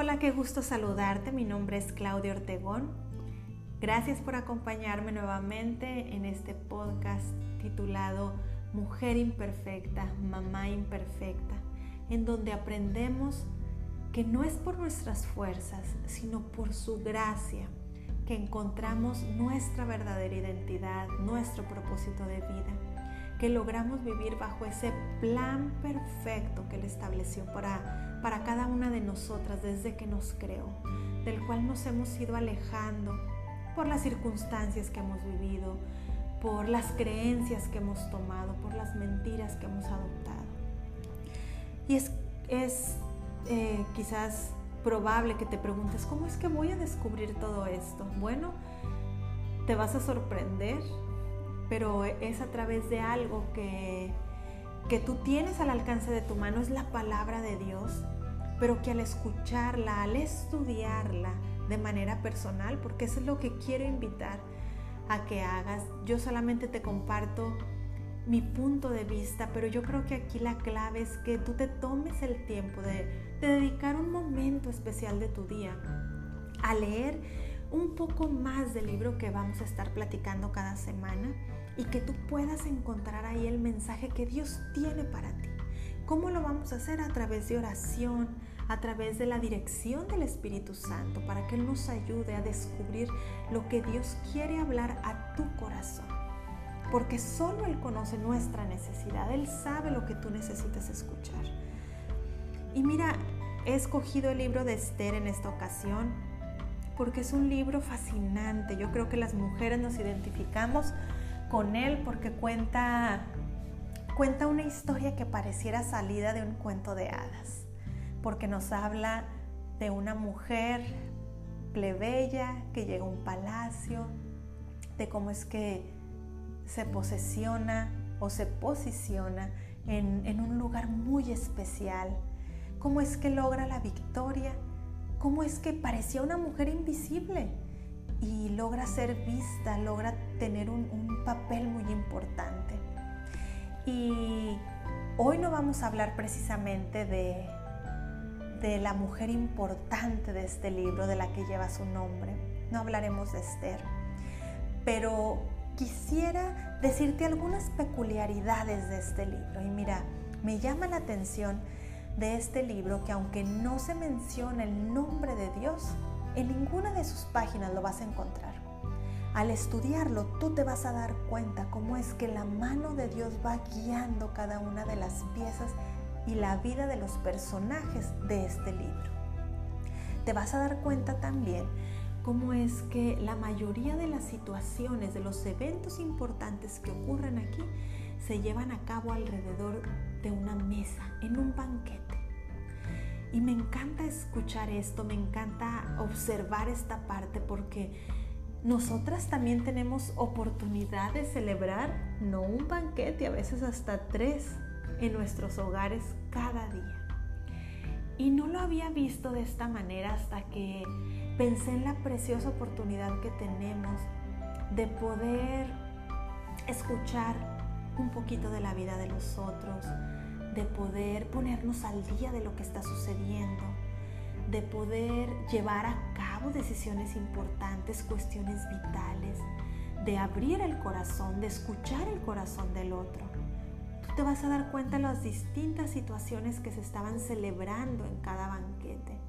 Hola, qué gusto saludarte. Mi nombre es Claudia Ortegón. Gracias por acompañarme nuevamente en este podcast titulado Mujer Imperfecta, Mamá Imperfecta, en donde aprendemos que no es por nuestras fuerzas, sino por su gracia que encontramos nuestra verdadera identidad, nuestro propósito de vida, que logramos vivir bajo ese plan perfecto que Él estableció para, para cada una de nosotras desde que nos creó, del cual nos hemos ido alejando por las circunstancias que hemos vivido, por las creencias que hemos tomado, por las mentiras que hemos adoptado. Y es, es eh, quizás probable que te preguntes, ¿cómo es que voy a descubrir todo esto? Bueno, te vas a sorprender, pero es a través de algo que, que tú tienes al alcance de tu mano, es la palabra de Dios, pero que al escucharla, al estudiarla de manera personal, porque eso es lo que quiero invitar a que hagas, yo solamente te comparto mi punto de vista, pero yo creo que aquí la clave es que tú te tomes el tiempo de, dedicar un momento especial de tu día a leer un poco más del libro que vamos a estar platicando cada semana y que tú puedas encontrar ahí el mensaje que Dios tiene para ti. ¿Cómo lo vamos a hacer? A través de oración, a través de la dirección del Espíritu Santo, para que Él nos ayude a descubrir lo que Dios quiere hablar a tu corazón porque solo Él conoce nuestra necesidad, Él sabe lo que tú necesitas escuchar. Y mira, he escogido el libro de Esther en esta ocasión porque es un libro fascinante. Yo creo que las mujeres nos identificamos con él porque cuenta, cuenta una historia que pareciera salida de un cuento de hadas, porque nos habla de una mujer plebeya que llega a un palacio, de cómo es que se posesiona o se posiciona en, un lugar muy especial. ¿Cómo es que logra la victoria? ¿Cómo es que parecía una mujer invisible y logra ser vista, logra tener un, papel muy importante? Y hoy no vamos a hablar precisamente de, de la mujer importante de este libro, de la que lleva su nombre. No hablaremos de Esther. Pero quisiera decirte algunas peculiaridades de este libro. Y mira, me llama la atención de este libro que aunque no se menciona el nombre de Dios, en ninguna de sus páginas lo vas a encontrar. Al estudiarlo, tú te vas a dar cuenta cómo es que la mano de Dios va guiando cada una de las piezas y la vida de los personajes de este libro. Te vas a dar cuenta también cómo es que la mayoría de las situaciones, de los eventos importantes que ocurren aquí, se llevan a cabo alrededor de una mesa, en un banquete. Y me encanta escuchar esto, me encanta observar esta parte porque nosotras también tenemos oportunidad de celebrar no un banquete, a veces hasta tres en nuestros hogares cada día. Y no lo había visto de esta manera hasta que pensé en la preciosa oportunidad que tenemos de poder escuchar un poquito de la vida de los otros, de poder ponernos al día de lo que está sucediendo, de poder llevar a cabo decisiones importantes, cuestiones vitales, de abrir el corazón, de escuchar el corazón del otro. Tú te vas a dar cuenta de las distintas situaciones que se estaban celebrando en cada banquete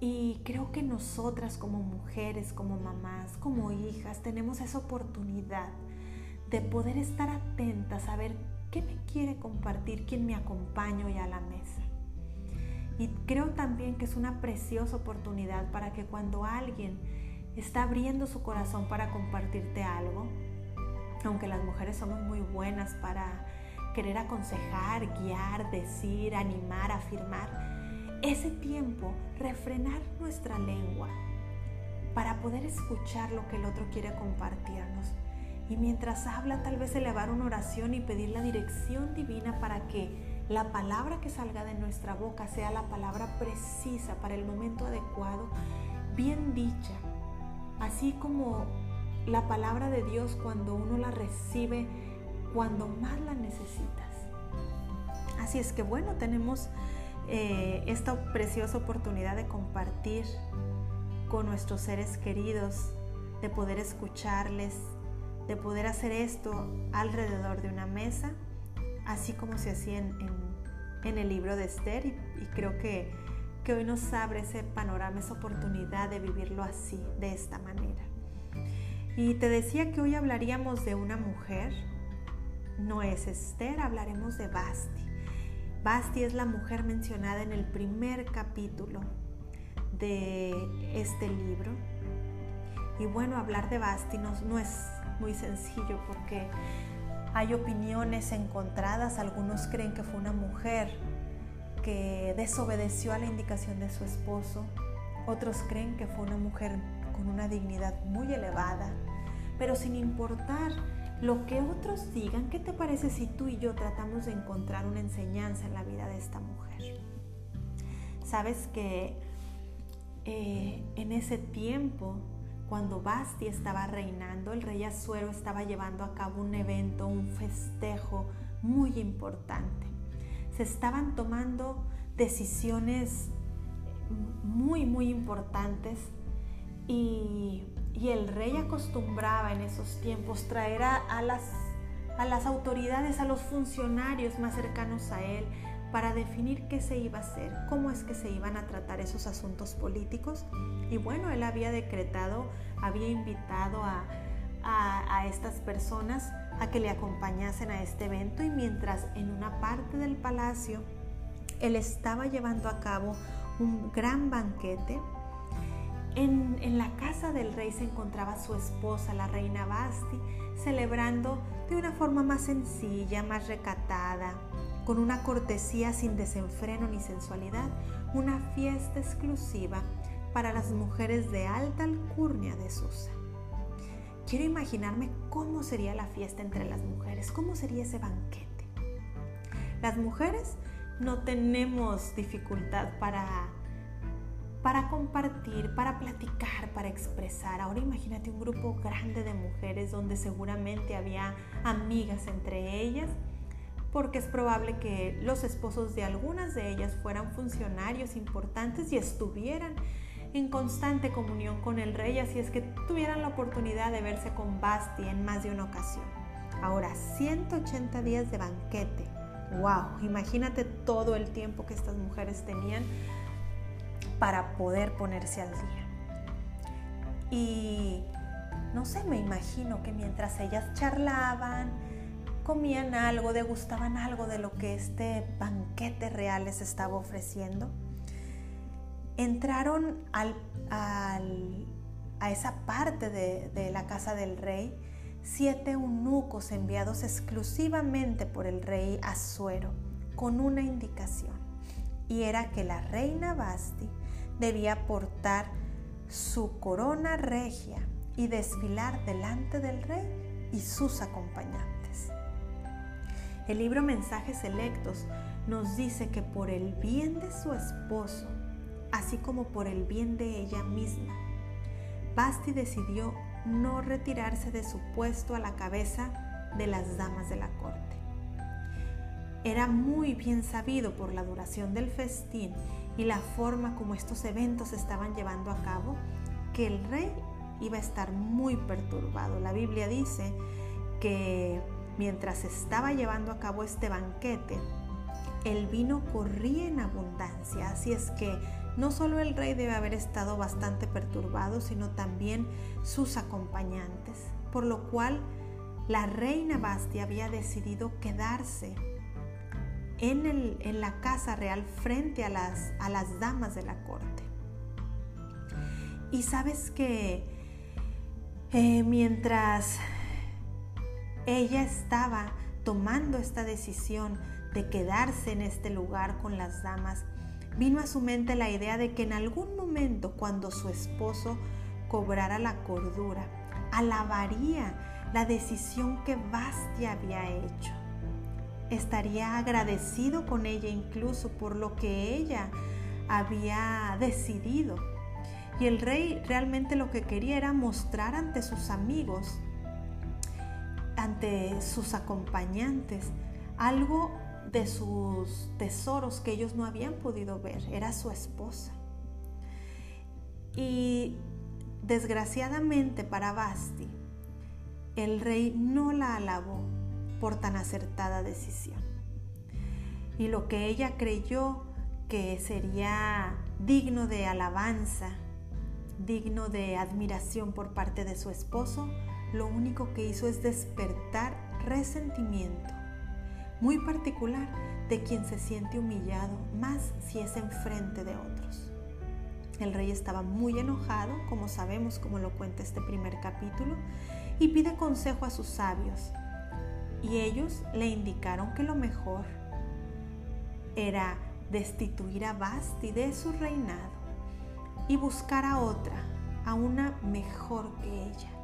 y creo que nosotras como mujeres, como mamás, como hijas, tenemos esa oportunidad de poder estar atentas a ver qué me quiere compartir, quién me acompaña hoy a la mesa. Y creo también que es una preciosa oportunidad para que cuando alguien está abriendo su corazón para compartirte algo, aunque las mujeres somos muy buenas para querer aconsejar, guiar, decir, animar, afirmar, ese tiempo, refrenar nuestra lengua para poder escuchar lo que el otro quiere compartirnos. Y mientras habla, tal vez elevar una oración y pedir la dirección divina para que la palabra que salga de nuestra boca sea la palabra precisa para el momento adecuado, bien dicha. Así como la palabra de Dios cuando uno la recibe, cuando más la necesitas. Así es que bueno, tenemos eh, esta preciosa oportunidad de compartir con nuestros seres queridos, de poder escucharles, de poder hacer esto alrededor de una mesa, así como se hacía en, el libro de Esther y, creo que, que hoy nos abre ese panorama, esa oportunidad de vivirlo así, de esta manera. Y te decía que hoy hablaríamos de una mujer, no es Esther, hablaremos de Basti. Basti es la mujer mencionada en el primer capítulo de este libro. Y bueno, hablar de Basti no, no es muy sencillo porque hay opiniones encontradas. Algunos creen que fue una mujer que desobedeció a la indicación de su esposo. Otros creen que fue una mujer con una dignidad muy elevada. Pero sin importar lo que otros digan, ¿qué te parece si tú y yo tratamos de encontrar una enseñanza en la vida de esta mujer? Sabes que eh, en ese tiempo, cuando Basti estaba reinando, el rey Azuero estaba llevando a cabo un evento, un festejo muy importante. Se estaban tomando decisiones muy, muy importantes y y el rey acostumbraba en esos tiempos traer a, las, a las autoridades, a los funcionarios más cercanos a él, para definir qué se iba a hacer, cómo es que se iban a tratar esos asuntos políticos. Y bueno, él había decretado, había invitado a, a, estas personas a que le acompañasen a este evento y mientras en una parte del palacio él estaba llevando a cabo un gran banquete, en, la casa del rey se encontraba su esposa, la reina Basti, celebrando de una forma más sencilla, más recatada, con una cortesía sin desenfreno ni sensualidad, una fiesta exclusiva para las mujeres de alta alcurnia de Susa. Quiero imaginarme cómo sería la fiesta entre las mujeres, cómo sería ese banquete. Las mujeres no tenemos dificultad para para compartir, para platicar, para expresar. Ahora imagínate un grupo grande de mujeres donde seguramente había amigas entre ellas, porque es probable que los esposos de algunas de ellas fueran funcionarios importantes y estuvieran en constante comunión con el rey, así es que tuvieran la oportunidad de verse con Basti en más de una ocasión. Ahora, 180 días de banquete. ¡Wow! Imagínate todo el tiempo que estas mujeres tenían para poder ponerse al día. Y no sé, me imagino que mientras ellas charlaban, comían algo, degustaban algo de lo que este banquete real les estaba ofreciendo, entraron al, a esa parte de, de la casa del rey siete eunucos enviados exclusivamente por el rey Azuero con una indicación, y era que la reina Basti debía portar su corona regia y desfilar delante del rey y sus acompañantes. El libro Mensajes Selectos nos dice que por el bien de su esposo, así como por el bien de ella misma, Basti decidió no retirarse de su puesto a la cabeza de las damas de la corte. Era muy bien sabido por la duración del festín y la forma como estos eventos se estaban llevando a cabo, que el rey iba a estar muy perturbado. La Biblia dice que mientras estaba llevando a cabo este banquete, el vino corría en abundancia, así es que no solo el rey debe haber estado bastante perturbado, sino también sus acompañantes, por lo cual la reina Bastia había decidido quedarse en, la casa real frente a las, a las damas de la corte. Y sabes que eh, mientras ella estaba tomando esta decisión de quedarse en este lugar con las damas, vino a su mente la idea de que en algún momento cuando su esposo cobrara la cordura, alabaría la decisión que Bastia había hecho estaría agradecido con ella incluso por lo que ella había decidido. Y el rey realmente lo que quería era mostrar ante sus amigos, ante sus acompañantes, algo de sus tesoros que ellos no habían podido ver, era su esposa. Y desgraciadamente para Basti, el rey no la alabó por tan acertada decisión. Y lo que ella creyó que sería digno de alabanza, digno de admiración por parte de su esposo, lo único que hizo es despertar resentimiento, muy particular de quien se siente humillado, más si es enfrente de otros. El rey estaba muy enojado, como sabemos, como lo cuenta este primer capítulo, y pide consejo a sus sabios. Y ellos le indicaron que lo mejor era destituir a Basti de su reinado y buscar a otra, a una mejor que ella.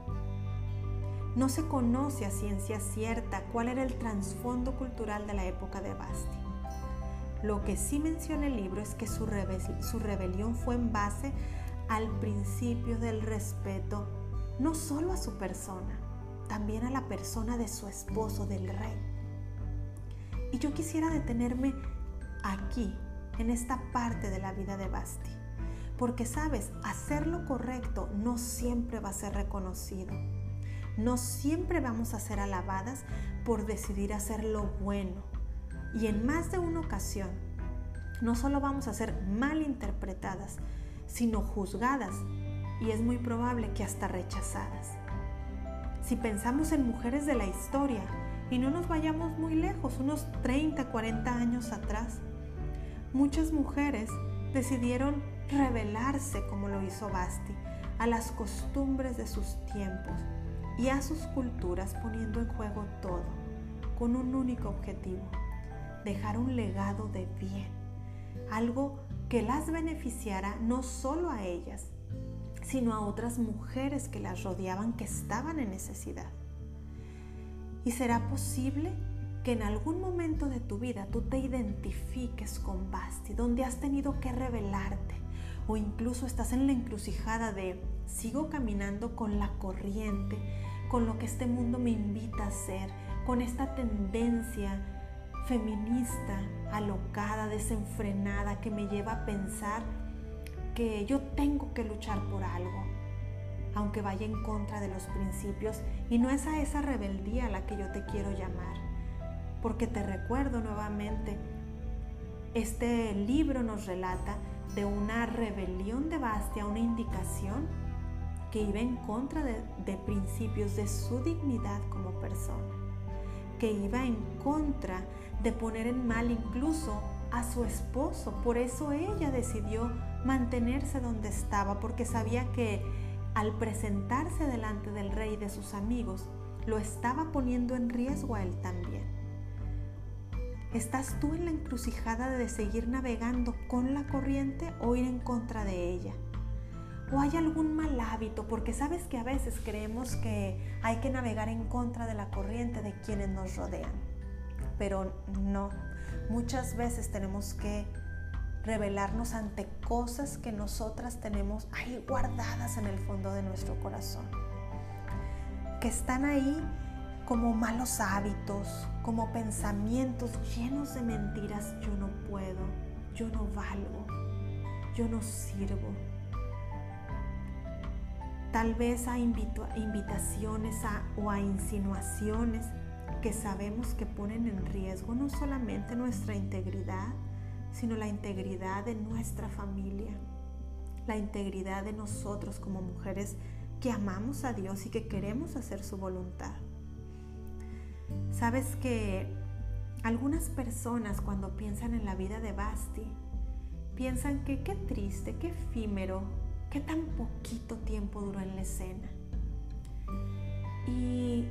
No se conoce a ciencia cierta cuál era el trasfondo cultural de la época de Basti. Lo que sí menciona el libro es que su, su rebelión fue en base al principio del respeto no solo a su persona, también a la persona de su esposo, del rey. Y yo quisiera detenerme aquí, en esta parte de la vida de Basti, porque sabes, hacer lo correcto no siempre va a ser reconocido. No siempre vamos a ser alabadas por decidir hacer lo bueno. Y en más de una ocasión, no solo vamos a ser mal interpretadas, sino juzgadas y es muy probable que hasta rechazadas. Si pensamos en mujeres de la historia y no nos vayamos muy lejos, unos 30, 40 años atrás, muchas mujeres decidieron rebelarse como lo hizo Basti a las costumbres de sus tiempos y a sus culturas poniendo en juego todo con un único objetivo, dejar un legado de bien, algo que las beneficiara no solo a ellas, sino a otras mujeres que las rodeaban que estaban en necesidad. ¿Y será posible que en algún momento de tu vida tú te identifiques con Basti, donde has tenido que revelarte o incluso estás en la encrucijada de sigo caminando con la corriente, con lo que este mundo me invita a hacer, con esta tendencia feminista, alocada, desenfrenada, que me lleva a pensar que yo tengo que luchar por algo, aunque vaya en contra de los principios, y no es a esa rebeldía a la que yo te quiero llamar, porque te recuerdo nuevamente, este libro nos relata de una rebelión de Bastia, una indicación que iba en contra de, de principios de su dignidad como persona, que iba en contra de poner en mal incluso a su esposo. Por eso ella decidió mantenerse donde estaba, porque sabía que al presentarse delante del rey y de sus amigos, lo estaba poniendo en riesgo a él también. ¿Estás tú en la encrucijada de seguir navegando con la corriente o ir en contra de ella? ¿O hay algún mal hábito? Porque sabes que a veces creemos que hay que navegar en contra de la corriente de quienes nos rodean. Pero no, muchas veces tenemos que revelarnos ante cosas que nosotras tenemos ahí guardadas en el fondo de nuestro corazón, que están ahí como malos hábitos, como pensamientos llenos de mentiras, yo no puedo, yo no valgo, yo no sirvo. Tal vez a invitaciones o a insinuaciones que sabemos que ponen en riesgo no solamente nuestra integridad, sino la integridad de nuestra familia, la integridad de nosotros como mujeres que amamos a Dios y que queremos hacer su voluntad. Sabes que algunas personas cuando piensan en la vida de Basti, piensan que qué triste, qué efímero, qué tan poquito tiempo duró en la escena. Y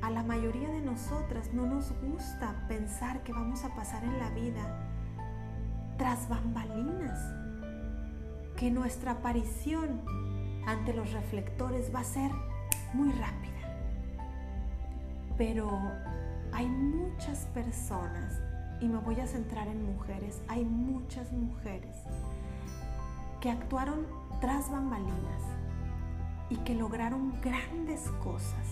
a la mayoría de nosotras no nos gusta pensar que vamos a pasar en la vida tras bambalinas, que nuestra aparición ante los reflectores va a ser muy rápida. Pero hay muchas personas, y me voy a centrar en mujeres, hay muchas mujeres que actuaron tras bambalinas y que lograron grandes cosas,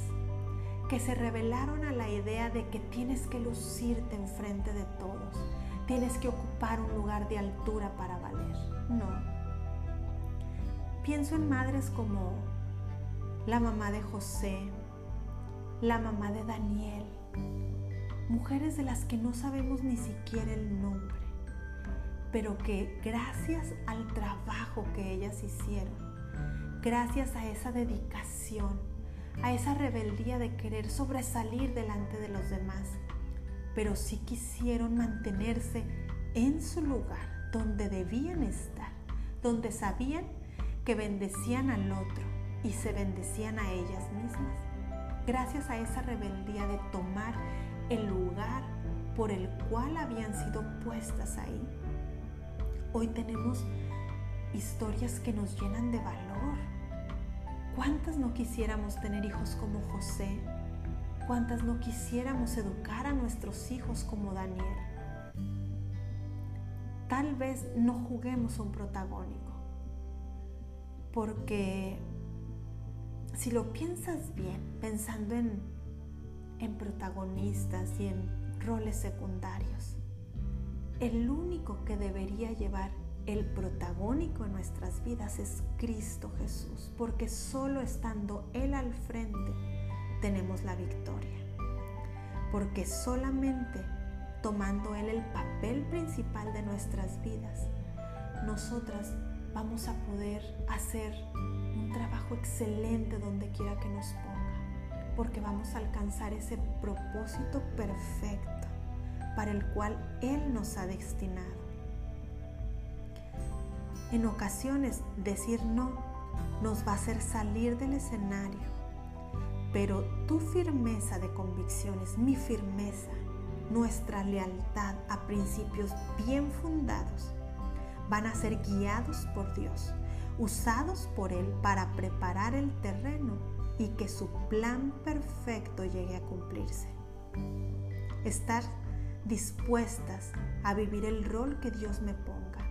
que se rebelaron a la idea de que tienes que lucirte enfrente de todos, tienes que ocupar un lugar de altura para valer. No. Pienso en madres como la mamá de José, la mamá de Daniel, mujeres de las que no sabemos ni siquiera el nombre, pero que gracias al trabajo que ellas hicieron, gracias a esa dedicación, a esa rebeldía de querer sobresalir delante de los demás, pero sí quisieron mantenerse en su lugar donde debían estar, donde sabían que bendecían al otro y se bendecían a ellas mismas gracias a esa rebeldía de tomar el lugar por el cual habían sido puestas ahí. Hoy tenemos historias que nos llenan de valor. ¿Cuántas no quisiéramos tener hijos como José? ¿Cuántas no quisiéramos educar a nuestros hijos como Daniel? Tal vez no juguemos un protagónico, porque si lo piensas bien, pensando en, en protagonistas y en roles secundarios, el único que debería llevar el protagónico en nuestras vidas es Cristo Jesús, porque solo estando Él al frente tenemos la victoria. Porque solamente tomando Él el papel principal de nuestras vidas, nosotras vamos a poder hacer un trabajo excelente donde quiera que nos ponga, porque vamos a alcanzar ese propósito perfecto para el cual Él nos ha destinado. En ocasiones decir no nos va a hacer salir del escenario, pero tu firmeza de convicciones, mi firmeza, nuestra lealtad a principios bien fundados, van a ser guiados por Dios, usados por Él para preparar el terreno y que su plan perfecto llegue a cumplirse. Estar dispuestas a vivir el rol que Dios me ponga,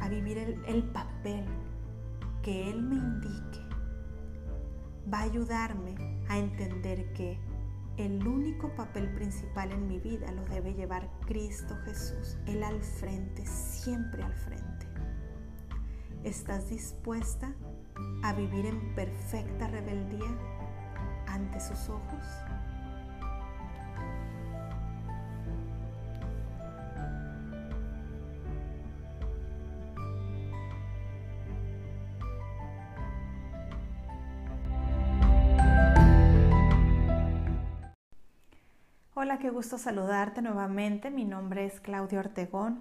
a vivir el, papel que Él me indique, va a ayudarme a entender que el único papel principal en mi vida lo debe llevar Cristo Jesús, Él al frente, siempre al frente. ¿Estás dispuesta a vivir en perfecta rebeldía ante sus ojos? Qué gusto saludarte nuevamente. Mi nombre es Claudia Ortegón.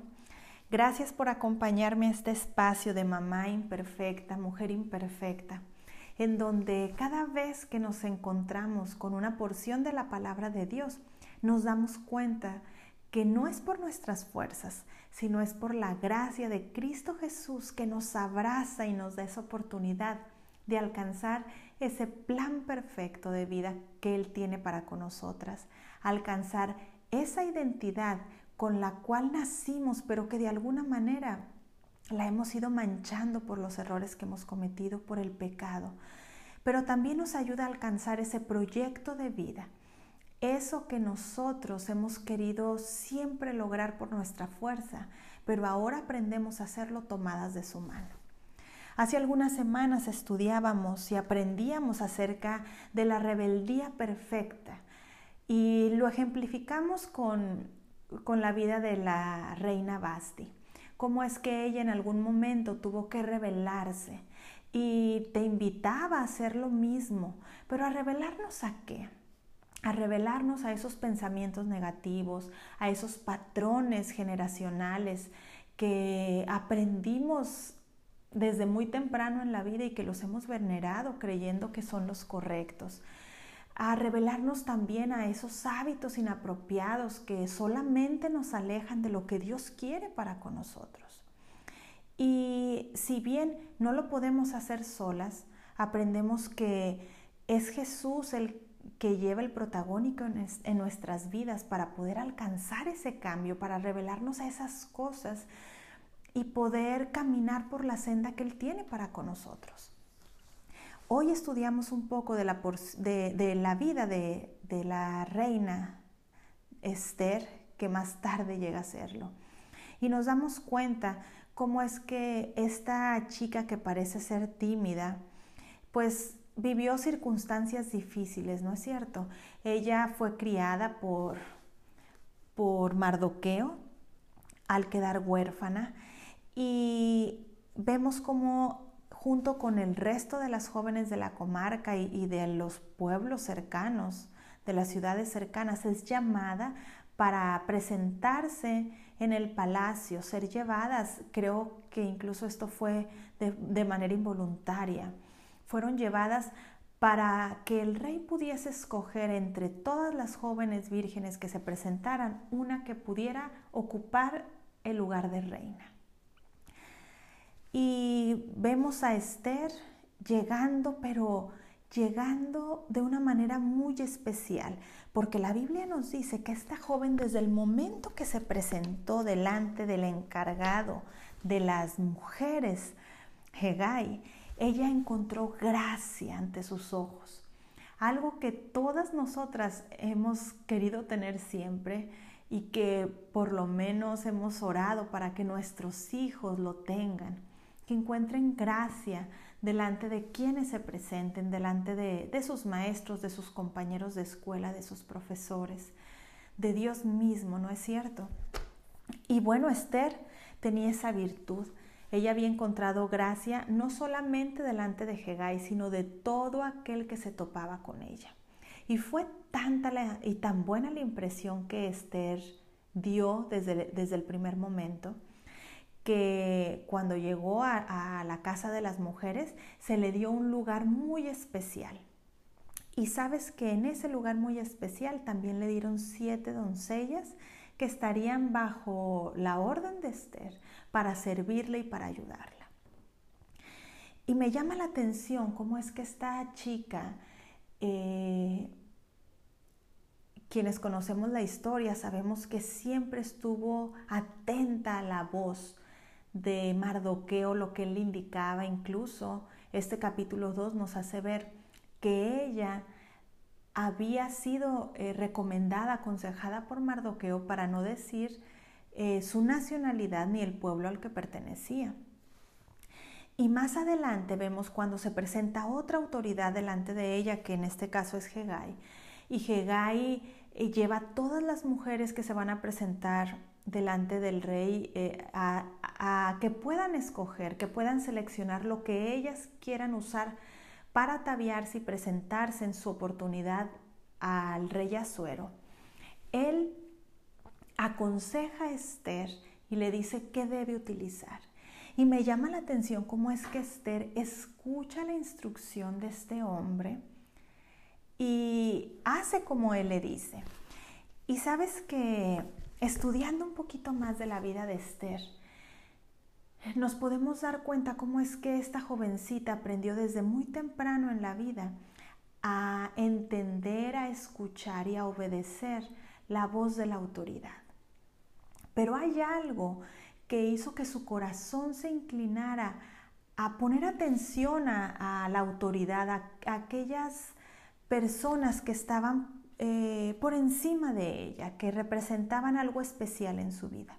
Gracias por acompañarme a este espacio de mamá imperfecta, mujer imperfecta, en donde cada vez que nos encontramos con una porción de la palabra de Dios, nos damos cuenta que no es por nuestras fuerzas, sino es por la gracia de Cristo Jesús que nos abraza y nos da esa oportunidad de alcanzar ese plan perfecto de vida que Él tiene para con nosotras alcanzar esa identidad con la cual nacimos, pero que de alguna manera la hemos ido manchando por los errores que hemos cometido, por el pecado. Pero también nos ayuda a alcanzar ese proyecto de vida, eso que nosotros hemos querido siempre lograr por nuestra fuerza, pero ahora aprendemos a hacerlo tomadas de su mano. Hace algunas semanas estudiábamos y aprendíamos acerca de la rebeldía perfecta y lo ejemplificamos con, la vida de la reina Basti. Cómo es que ella en algún momento tuvo que rebelarse y te invitaba a hacer lo mismo, pero a revelarnos a qué? A revelarnos a esos pensamientos negativos, a esos patrones generacionales que aprendimos desde muy temprano en la vida y que los hemos venerado creyendo que son los correctos a revelarnos también a esos hábitos inapropiados que solamente nos alejan de lo que Dios quiere para con nosotros. Y si bien no lo podemos hacer solas, aprendemos que es Jesús el que lleva el protagónico en, nuestras vidas para poder alcanzar ese cambio, para revelarnos a esas cosas y poder caminar por la senda que Él tiene para con nosotros. Hoy estudiamos un poco de la, vida de, de la reina Esther, que más tarde llega a serlo. Y nos damos cuenta cómo es que esta chica que parece ser tímida, pues vivió circunstancias difíciles, ¿no es cierto? Ella fue criada por, por Mardoqueo al quedar huérfana y vemos cómo junto con el resto de las jóvenes de la comarca y, de los pueblos cercanos, de las ciudades cercanas, es llamada para presentarse en el palacio, ser llevadas, creo que incluso esto fue de, manera involuntaria, fueron llevadas para que el rey pudiese escoger entre todas las jóvenes vírgenes que se presentaran una que pudiera ocupar el lugar de reina. Y vemos a Esther llegando, pero llegando de una manera muy especial, porque la Biblia nos dice que esta joven desde el momento que se presentó delante del encargado de las mujeres, Hegai, ella encontró gracia ante sus ojos, algo que todas nosotras hemos querido tener siempre y que por lo menos hemos orado para que nuestros hijos lo tengan, que encuentren gracia delante de quienes se presenten, delante de, sus maestros, de sus compañeros de escuela, de sus profesores, de Dios mismo, ¿no es cierto? Y bueno, Esther tenía esa virtud. Ella había encontrado gracia no solamente delante de Hegai, sino de todo aquel que se topaba con ella. Y fue tanta y tan buena la impresión que Esther dio desde, desde el primer momento, que cuando llegó a, la casa de las mujeres se le dio un lugar muy especial. Y sabes que en ese lugar muy especial también le dieron siete doncellas que estarían bajo la orden de Esther para servirle y para ayudarla. Y me llama la atención cómo es que esta chica, eh, quienes conocemos la historia, sabemos que siempre estuvo atenta a la voz de Mardoqueo, lo que él indicaba, incluso este capítulo 2 nos hace ver que ella había sido eh, recomendada, aconsejada por Mardoqueo para no decir eh, su nacionalidad ni el pueblo al que pertenecía. Y más adelante vemos cuando se presenta otra autoridad delante de ella, que en este caso es Hegai, y Hegai eh, lleva a todas las mujeres que se van a presentar delante del rey eh, a, que puedan escoger, que puedan seleccionar lo que ellas quieran usar para ataviarse y presentarse en su oportunidad al rey Azuero. Él aconseja a Esther y le dice qué debe utilizar. Y me llama la atención cómo es que Esther escucha la instrucción de este hombre y hace como él le dice. Y sabes que estudiando un poquito más de la vida de Esther, nos podemos dar cuenta cómo es que esta jovencita aprendió desde muy temprano en la vida a entender, a escuchar y a obedecer la voz de la autoridad. Pero hay algo que hizo que su corazón se inclinara a poner atención a, la autoridad, a aquellas personas que estaban eh, por encima de ella, que representaban algo especial en su vida.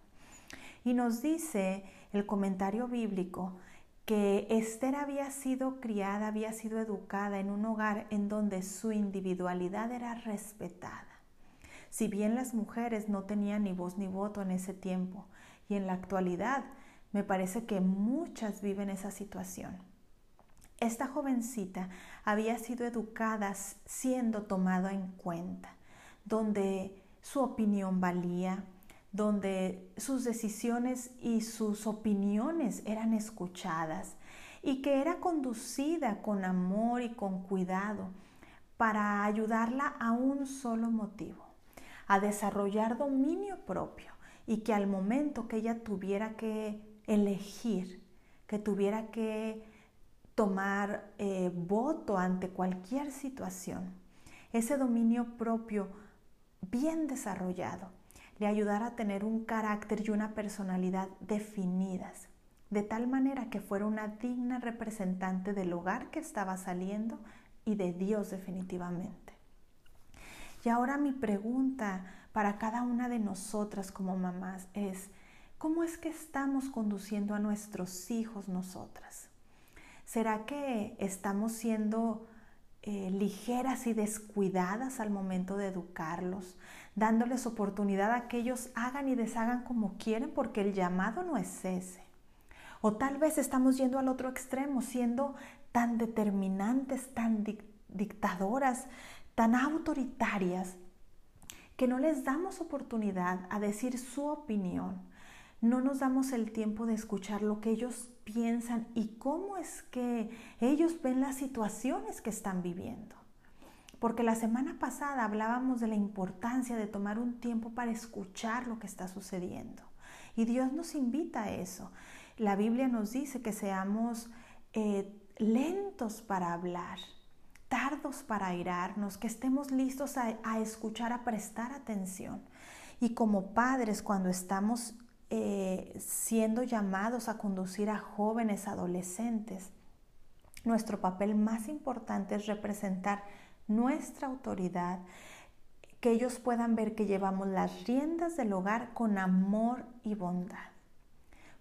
Y nos dice el comentario bíblico que Esther había sido criada, había sido educada en un hogar en donde su individualidad era respetada. Si bien las mujeres no tenían ni voz ni voto en ese tiempo, y en la actualidad me parece que muchas viven esa situación. Esta jovencita había sido educada siendo tomada en cuenta, donde su opinión valía, donde sus decisiones y sus opiniones eran escuchadas y que era conducida con amor y con cuidado para ayudarla a un solo motivo, a desarrollar dominio propio y que al momento que ella tuviera que elegir, que tuviera que tomar eh, voto ante cualquier situación. Ese dominio propio bien desarrollado le ayudará a tener un carácter y una personalidad definidas, de tal manera que fuera una digna representante del hogar que estaba saliendo y de Dios definitivamente. Y ahora mi pregunta para cada una de nosotras como mamás es, ¿cómo es que estamos conduciendo a nuestros hijos nosotras? ¿Será que estamos siendo eh, ligeras y descuidadas al momento de educarlos, dándoles oportunidad a que ellos hagan y deshagan como quieren porque el llamado no es ese? O tal vez estamos yendo al otro extremo, siendo tan determinantes, tan dictadoras, tan autoritarias, que no les damos oportunidad a decir su opinión. No nos damos el tiempo de escuchar lo que ellos piensan y cómo es que ellos ven las situaciones que están viviendo. Porque la semana pasada hablábamos de la importancia de tomar un tiempo para escuchar lo que está sucediendo. Y Dios nos invita a eso. La Biblia nos dice que seamos eh, lentos para hablar, tardos para airarnos, que estemos listos a, a, escuchar, a prestar atención. Y como padres, cuando estamos eh, siendo llamados a conducir a jóvenes, adolescentes, nuestro papel más importante es representar nuestra autoridad, que ellos puedan ver que llevamos las riendas del hogar con amor y bondad.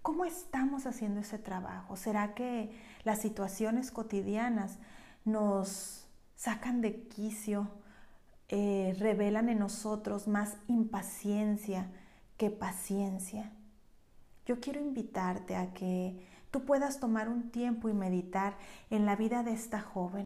¿Cómo estamos haciendo ese trabajo? ¿Será que las situaciones cotidianas nos sacan de quicio, eh, revelan en nosotros más impaciencia que paciencia? Yo quiero invitarte a que tú puedas tomar un tiempo y meditar en la vida de esta joven